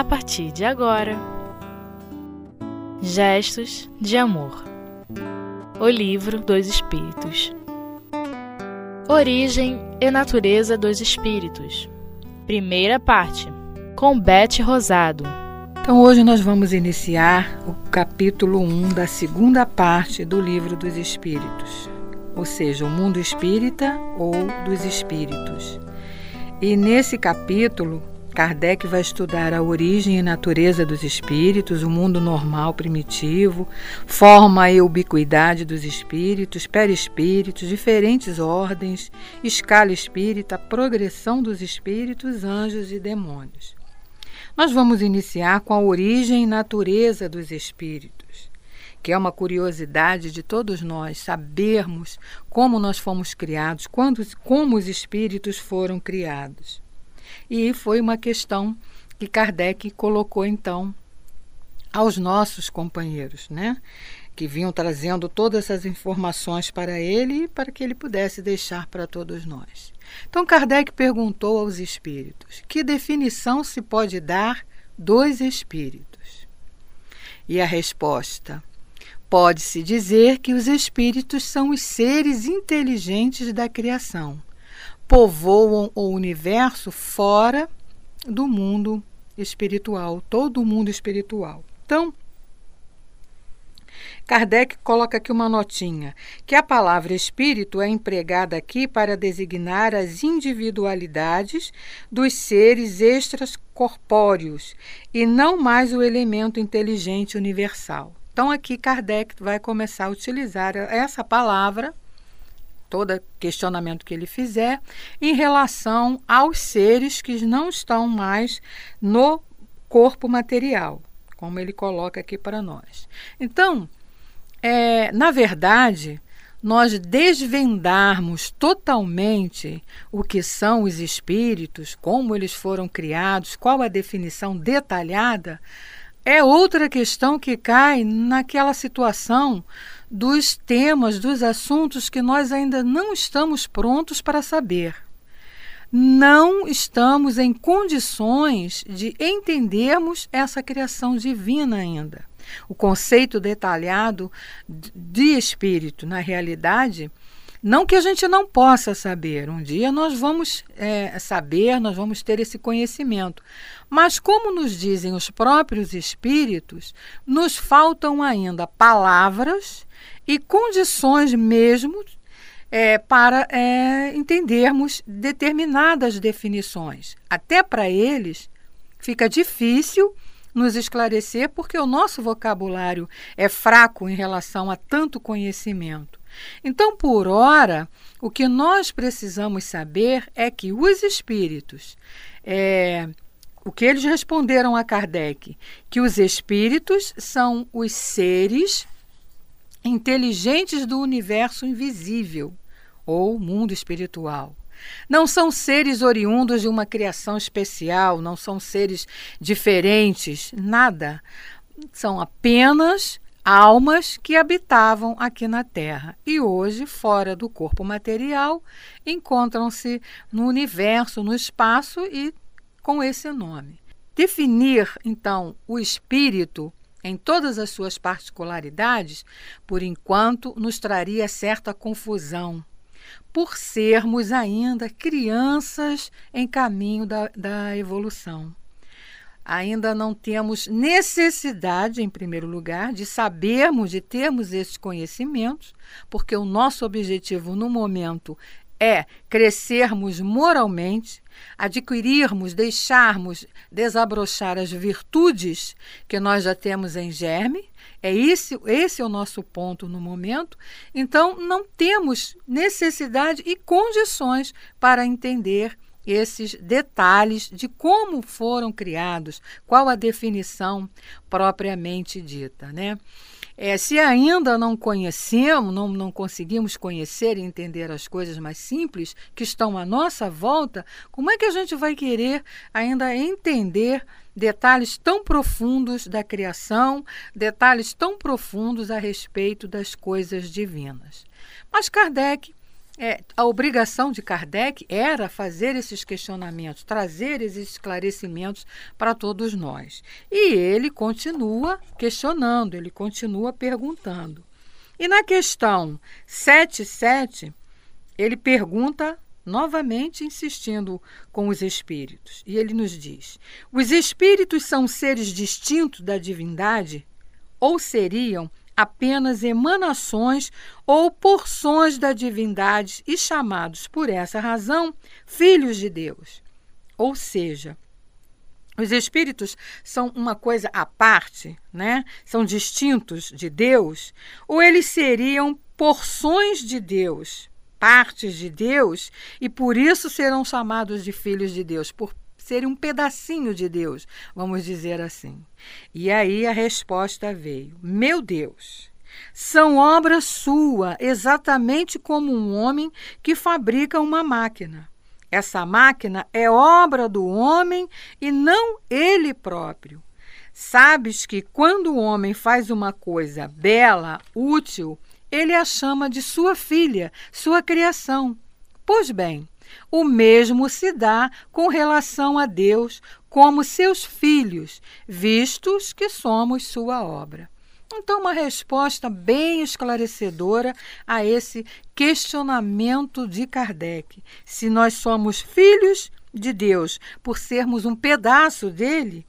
a partir de agora. Gestos de Amor. O Livro dos Espíritos. Origem e Natureza dos Espíritos. Primeira parte Com Beth Rosado. Então hoje nós vamos iniciar o capítulo 1 da segunda parte do Livro dos Espíritos, ou seja, o mundo espírita ou dos espíritos. E nesse capítulo Kardec vai estudar a origem e natureza dos espíritos, o mundo normal primitivo, forma e ubiquidade dos espíritos, perispíritos, diferentes ordens, escala espírita, progressão dos espíritos, anjos e demônios. Nós vamos iniciar com a origem e natureza dos espíritos, que é uma curiosidade de todos nós sabermos como nós fomos criados, quando, como os espíritos foram criados. E foi uma questão que Kardec colocou então aos nossos companheiros, né? Que vinham trazendo todas essas informações para ele para que ele pudesse deixar para todos nós. Então Kardec perguntou aos espíritos: que definição se pode dar dos espíritos? E a resposta: pode-se dizer que os espíritos são os seres inteligentes da criação povoam o universo fora do mundo espiritual, todo o mundo espiritual. Então, Kardec coloca aqui uma notinha, que a palavra espírito é empregada aqui para designar as individualidades dos seres extracorpóreos e não mais o elemento inteligente universal. Então aqui Kardec vai começar a utilizar essa palavra todo questionamento que ele fizer em relação aos seres que não estão mais no corpo material, como ele coloca aqui para nós. Então, é, na verdade, nós desvendarmos totalmente o que são os espíritos, como eles foram criados, qual a definição detalhada, é outra questão que cai naquela situação dos temas, dos assuntos que nós ainda não estamos prontos para saber. Não estamos em condições de entendermos essa criação divina ainda. O conceito detalhado de espírito, na realidade, não que a gente não possa saber, um dia nós vamos é, saber, nós vamos ter esse conhecimento. Mas, como nos dizem os próprios espíritos, nos faltam ainda palavras e condições mesmo é, para é, entendermos determinadas definições. Até para eles fica difícil nos esclarecer porque o nosso vocabulário é fraco em relação a tanto conhecimento. Então, por ora, o que nós precisamos saber é que os espíritos, é, o que eles responderam a Kardec, que os espíritos são os seres inteligentes do universo invisível ou mundo espiritual. Não são seres oriundos de uma criação especial, não são seres diferentes, nada. São apenas almas que habitavam aqui na Terra e hoje, fora do corpo material, encontram-se no universo, no espaço e com esse nome. Definir, então, o espírito em todas as suas particularidades, por enquanto nos traria certa confusão, por sermos ainda crianças em caminho da, da evolução. Ainda não temos necessidade, em primeiro lugar, de sabermos, de termos esses conhecimentos, porque o nosso objetivo no momento é crescermos moralmente, adquirirmos, deixarmos desabrochar as virtudes que nós já temos em germe. É esse, esse é o nosso ponto no momento. Então, não temos necessidade e condições para entender esses detalhes de como foram criados, qual a definição propriamente dita, né? É, se ainda não conhecemos, não, não conseguimos conhecer e entender as coisas mais simples que estão à nossa volta, como é que a gente vai querer ainda entender detalhes tão profundos da criação, detalhes tão profundos a respeito das coisas divinas? Mas Kardec É, a obrigação de Kardec era fazer esses questionamentos, trazer esses esclarecimentos para todos nós. E ele continua questionando, ele continua perguntando. E na questão 77, ele pergunta novamente insistindo com os espíritos. E ele nos diz: os espíritos são seres distintos da divindade ou seriam apenas emanações ou porções da divindade e chamados por essa razão filhos de Deus. Ou seja, os espíritos são uma coisa à parte, né? São distintos de Deus, ou eles seriam porções de Deus, partes de Deus, e por isso serão chamados de filhos de Deus, por serem um pedacinho de Deus, vamos dizer assim. E aí a resposta veio: Meu Deus, são obra sua, exatamente como um homem que fabrica uma máquina. Essa máquina é obra do homem e não ele próprio. Sabes que quando o homem faz uma coisa bela, útil, ele a chama de sua filha, sua criação. Pois bem, o mesmo se dá com relação a Deus como seus filhos, vistos que somos sua obra. Então, uma resposta bem esclarecedora a esse questionamento de Kardec. Se nós somos filhos de Deus por sermos um pedaço dele,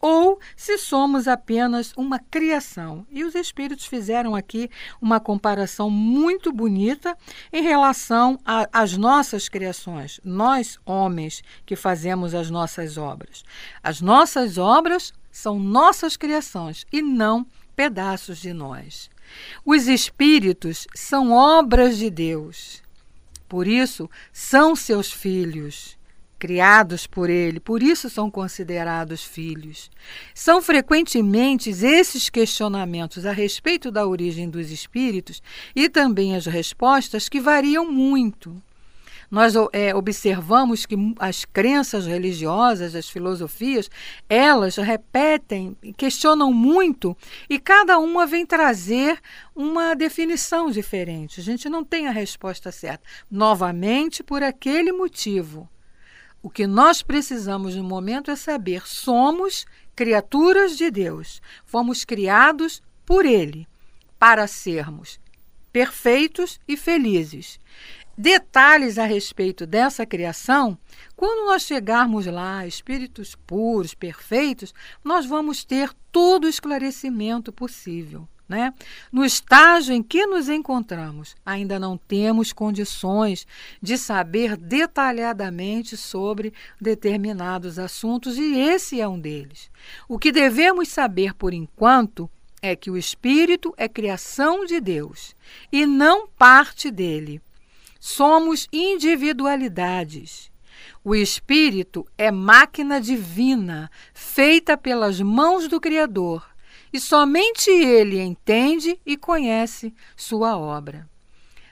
ou se somos apenas uma criação. E os espíritos fizeram aqui uma comparação muito bonita em relação às nossas criações, nós, homens, que fazemos as nossas obras. As nossas obras são nossas criações e não pedaços de nós. Os espíritos são obras de Deus. Por isso, são seus filhos criados por ele, por isso são considerados filhos. São frequentemente esses questionamentos a respeito da origem dos espíritos e também as respostas que variam muito. Nós é, observamos que as crenças religiosas, as filosofias, elas repetem, questionam muito e cada uma vem trazer uma definição diferente. A gente não tem a resposta certa. Novamente, por aquele motivo o que nós precisamos no momento é saber: somos criaturas de Deus, fomos criados por Ele para sermos perfeitos e felizes. Detalhes a respeito dessa criação, quando nós chegarmos lá, espíritos puros, perfeitos, nós vamos ter todo o esclarecimento possível. Né? No estágio em que nos encontramos, ainda não temos condições de saber detalhadamente sobre determinados assuntos e esse é um deles. O que devemos saber por enquanto é que o espírito é criação de Deus e não parte dele. Somos individualidades. O espírito é máquina divina, feita pelas mãos do Criador e somente ele entende e conhece sua obra.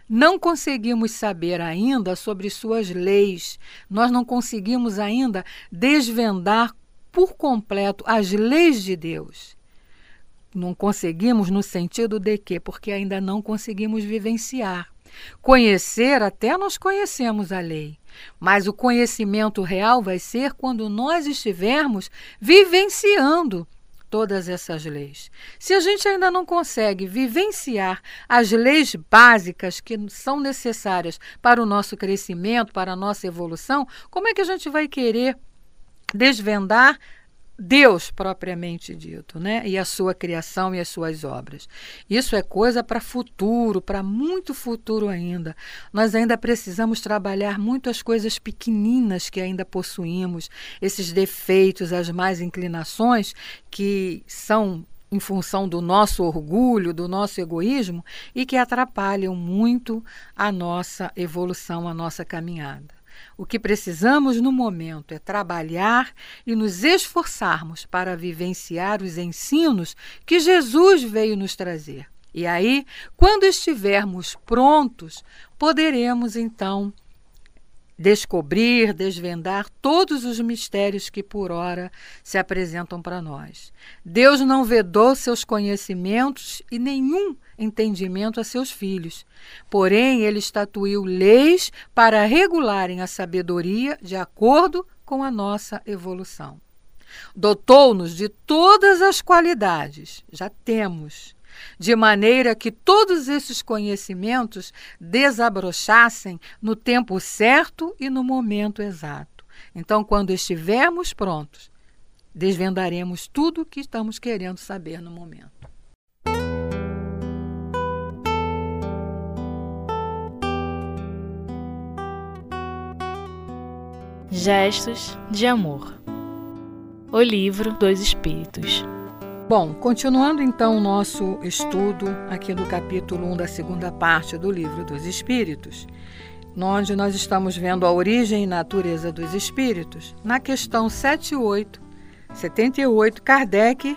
Não conseguimos saber ainda sobre suas leis, nós não conseguimos ainda desvendar por completo as leis de Deus. Não conseguimos no sentido de que, porque ainda não conseguimos vivenciar. Conhecer, até nós conhecemos a lei, mas o conhecimento real vai ser quando nós estivermos vivenciando todas essas leis. Se a gente ainda não consegue vivenciar as leis básicas que são necessárias para o nosso crescimento, para a nossa evolução, como é que a gente vai querer desvendar Deus propriamente dito, né? E a sua criação e as suas obras. Isso é coisa para futuro, para muito futuro ainda. Nós ainda precisamos trabalhar muito as coisas pequeninas que ainda possuímos, esses defeitos, as más inclinações que são em função do nosso orgulho, do nosso egoísmo e que atrapalham muito a nossa evolução, a nossa caminhada. O que precisamos no momento é trabalhar e nos esforçarmos para vivenciar os ensinos que Jesus veio nos trazer. E aí, quando estivermos prontos, poderemos então descobrir, desvendar todos os mistérios que por ora se apresentam para nós. Deus não vedou seus conhecimentos e nenhum entendimento a seus filhos. Porém, ele estatuiu leis para regularem a sabedoria de acordo com a nossa evolução. Dotou-nos de todas as qualidades, já temos, de maneira que todos esses conhecimentos desabrochassem no tempo certo e no momento exato. Então, quando estivermos prontos, desvendaremos tudo o que estamos querendo saber no momento. Gestos de Amor. O Livro dos Espíritos. Bom, continuando então o nosso estudo aqui do capítulo 1 da segunda parte do Livro dos Espíritos, onde nós estamos vendo a origem e natureza dos espíritos, na questão 78, 78, Kardec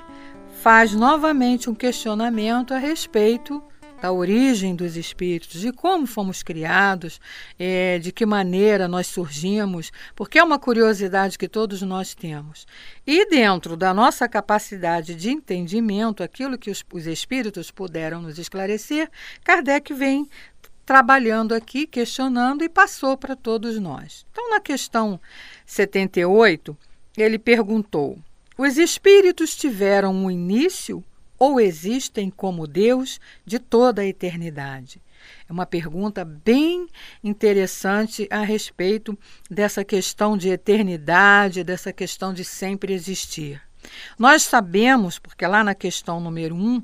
faz novamente um questionamento a respeito da origem dos espíritos, de como fomos criados, é, de que maneira nós surgimos, porque é uma curiosidade que todos nós temos. E dentro da nossa capacidade de entendimento, aquilo que os, os espíritos puderam nos esclarecer, Kardec vem trabalhando aqui, questionando e passou para todos nós. Então, na questão 78, ele perguntou: Os espíritos tiveram um início ou existem como Deus de toda a eternidade? É uma pergunta bem interessante a respeito dessa questão de eternidade, dessa questão de sempre existir. Nós sabemos, porque lá na questão número 1, um,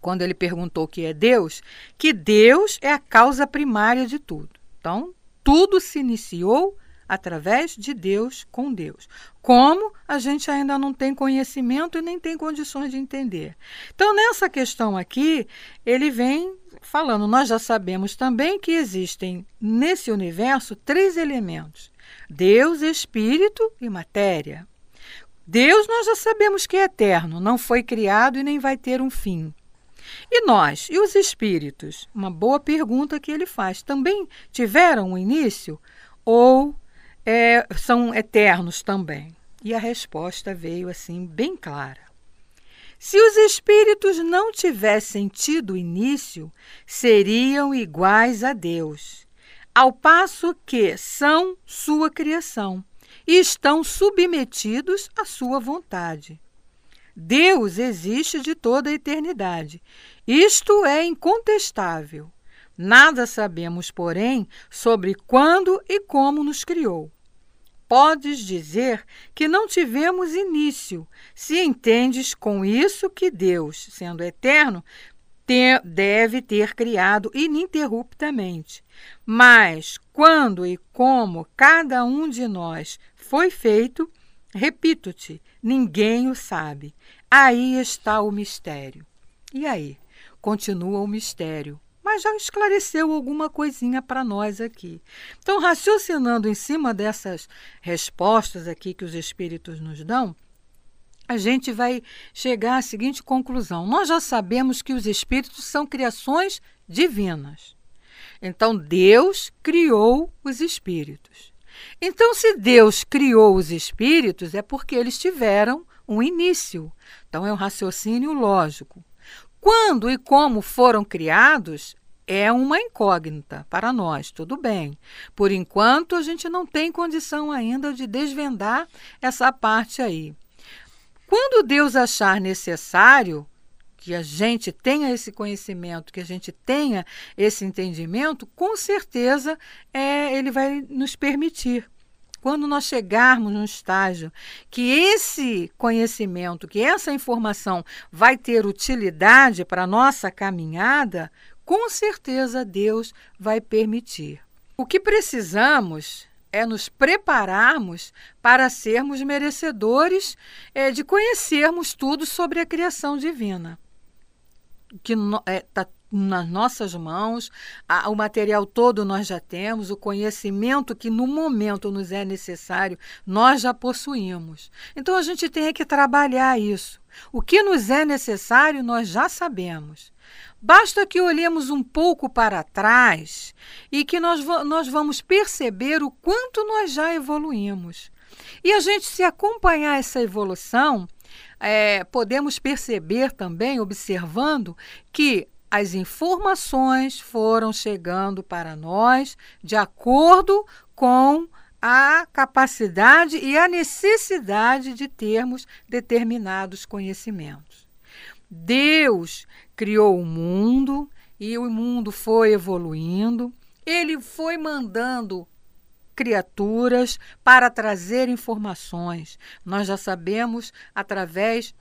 quando ele perguntou o que é Deus, que Deus é a causa primária de tudo. Então, tudo se iniciou através de Deus com Deus. Como a gente ainda não tem conhecimento e nem tem condições de entender. Então, nessa questão aqui, ele vem falando, nós já sabemos também que existem nesse universo três elementos: Deus, espírito e matéria. Deus nós já sabemos que é eterno, não foi criado e nem vai ter um fim. E nós, e os espíritos? Uma boa pergunta que ele faz. Também tiveram um início? Ou é, são eternos também? E a resposta veio assim, bem clara. Se os espíritos não tivessem tido início, seriam iguais a Deus, ao passo que são sua criação e estão submetidos à sua vontade. Deus existe de toda a eternidade. Isto é incontestável. Nada sabemos, porém, sobre quando e como nos criou podes dizer que não tivemos início, se entendes com isso que Deus, sendo eterno, ter, deve ter criado ininterruptamente. Mas quando e como cada um de nós foi feito, repito-te, ninguém o sabe. Aí está o mistério. E aí? Continua o mistério mas já esclareceu alguma coisinha para nós aqui. Então, raciocinando em cima dessas respostas aqui que os espíritos nos dão, a gente vai chegar à seguinte conclusão: nós já sabemos que os espíritos são criações divinas. Então, Deus criou os espíritos. Então, se Deus criou os espíritos, é porque eles tiveram um início. Então, é um raciocínio lógico. Quando e como foram criados é uma incógnita para nós, tudo bem. Por enquanto, a gente não tem condição ainda de desvendar essa parte aí. Quando Deus achar necessário que a gente tenha esse conhecimento, que a gente tenha esse entendimento, com certeza é, ele vai nos permitir. Quando nós chegarmos num estágio que esse conhecimento, que essa informação vai ter utilidade para a nossa caminhada, com certeza Deus vai permitir. O que precisamos é nos prepararmos para sermos merecedores é, de conhecermos tudo sobre a criação divina. Que está é, tá nas nossas mãos, a, o material todo nós já temos, o conhecimento que no momento nos é necessário, nós já possuímos. Então a gente tem que trabalhar isso. O que nos é necessário, nós já sabemos. Basta que olhemos um pouco para trás e que nós, nós vamos perceber o quanto nós já evoluímos. E a gente se acompanhar essa evolução, é, podemos perceber também, observando, que as informações foram chegando para nós de acordo com a capacidade e a necessidade de termos determinados conhecimentos. Deus criou o mundo e o mundo foi evoluindo, ele foi mandando criaturas para trazer informações. Nós já sabemos através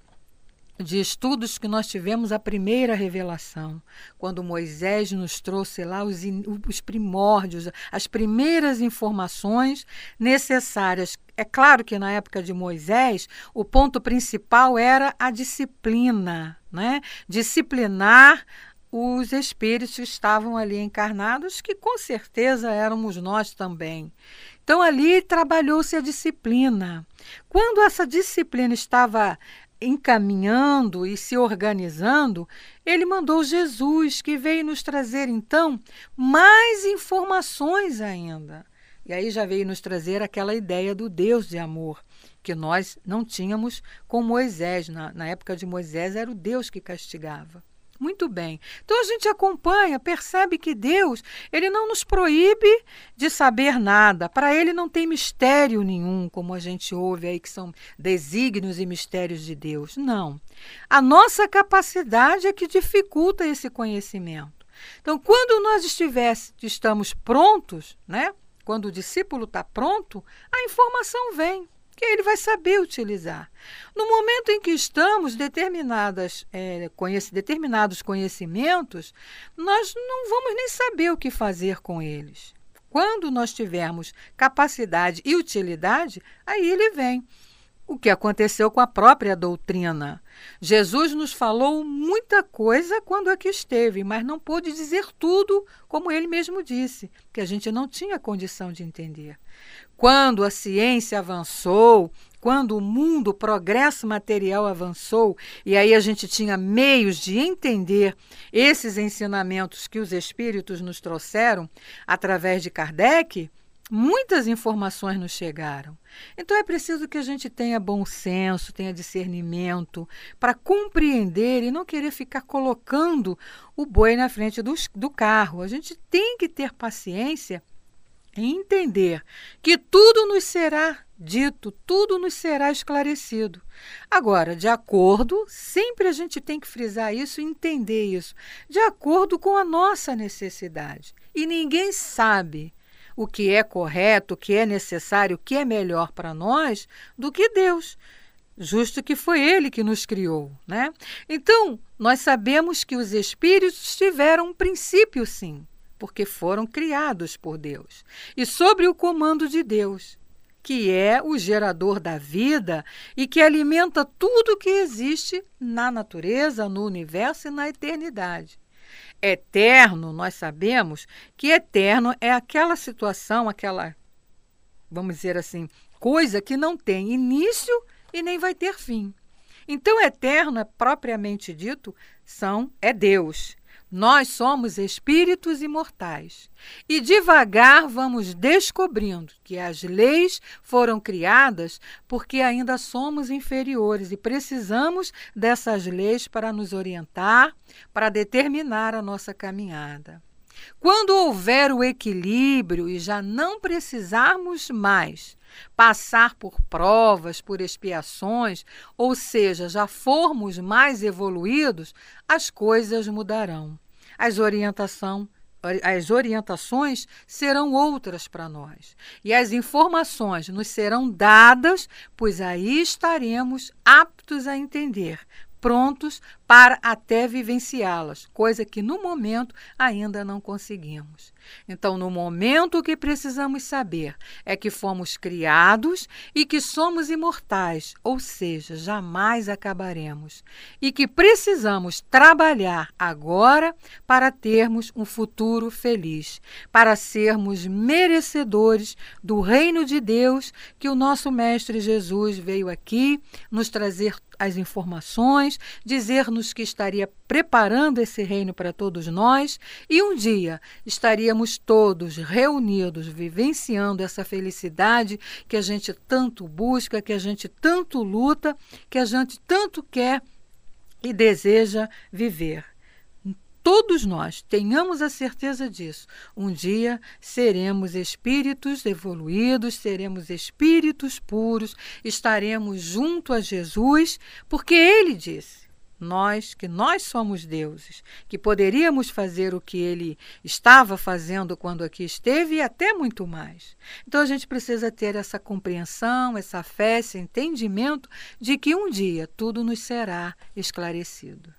de estudos que nós tivemos a primeira revelação, quando Moisés nos trouxe lá os, os primórdios, as primeiras informações necessárias. É claro que na época de Moisés, o ponto principal era a disciplina, né? Disciplinar os espíritos que estavam ali encarnados, que com certeza éramos nós também. Então ali trabalhou-se a disciplina. Quando essa disciplina estava encaminhando e se organizando, ele mandou Jesus, que veio nos trazer então mais informações ainda. E aí já veio nos trazer aquela ideia do Deus de amor, que nós não tínhamos com Moisés. Na, na época de Moisés era o Deus que castigava. Muito bem. Então a gente acompanha, percebe que Deus, ele não nos proíbe de saber nada. Para ele não tem mistério nenhum, como a gente ouve aí que são desígnios e mistérios de Deus. Não. A nossa capacidade é que dificulta esse conhecimento. Então, quando nós estivéssemos, estamos prontos, né? Quando o discípulo está pronto, a informação vem que ele vai saber utilizar. No momento em que estamos, determinadas, é, conhece, determinados conhecimentos, nós não vamos nem saber o que fazer com eles. Quando nós tivermos capacidade e utilidade, aí ele vem o que aconteceu com a própria doutrina. Jesus nos falou muita coisa quando aqui esteve, mas não pôde dizer tudo, como ele mesmo disse, que a gente não tinha condição de entender. Quando a ciência avançou, quando o mundo, o progresso material avançou, e aí a gente tinha meios de entender esses ensinamentos que os espíritos nos trouxeram através de Kardec, muitas informações nos chegaram. Então é preciso que a gente tenha bom senso, tenha discernimento para compreender e não querer ficar colocando o boi na frente do, do carro. A gente tem que ter paciência entender que tudo nos será dito, tudo nos será esclarecido. Agora, de acordo, sempre a gente tem que frisar isso e entender isso, de acordo com a nossa necessidade. E ninguém sabe o que é correto, o que é necessário, o que é melhor para nós do que Deus. Justo que foi ele que nos criou, né? Então, nós sabemos que os espíritos tiveram um princípio, sim, porque foram criados por Deus e sobre o comando de Deus, que é o gerador da vida e que alimenta tudo que existe na natureza, no universo e na eternidade. Eterno, nós sabemos que eterno é aquela situação, aquela, vamos dizer assim, coisa que não tem início e nem vai ter fim. Então, eterno, é propriamente dito, são é Deus. Nós somos espíritos imortais e devagar vamos descobrindo que as leis foram criadas porque ainda somos inferiores e precisamos dessas leis para nos orientar, para determinar a nossa caminhada. Quando houver o equilíbrio e já não precisarmos mais passar por provas, por expiações, ou seja, já formos mais evoluídos, as coisas mudarão. As orientação as orientações serão outras para nós. E as informações nos serão dadas, pois aí estaremos aptos a entender, prontos para até vivenciá-las, coisa que no momento ainda não conseguimos. Então, no momento o que precisamos saber é que fomos criados e que somos imortais, ou seja, jamais acabaremos, e que precisamos trabalhar agora para termos um futuro feliz, para sermos merecedores do reino de Deus que o nosso mestre Jesus veio aqui nos trazer as informações, dizer dizendo-nos que estaria preparando esse reino para todos nós e um dia estaríamos todos reunidos, vivenciando essa felicidade que a gente tanto busca, que a gente tanto luta, que a gente tanto quer e deseja viver todos nós tenhamos a certeza disso. Um dia seremos espíritos evoluídos, seremos espíritos puros, estaremos junto a Jesus, porque ele disse: nós, que nós somos deuses, que poderíamos fazer o que ele estava fazendo quando aqui esteve e até muito mais. Então a gente precisa ter essa compreensão, essa fé, esse entendimento de que um dia tudo nos será esclarecido.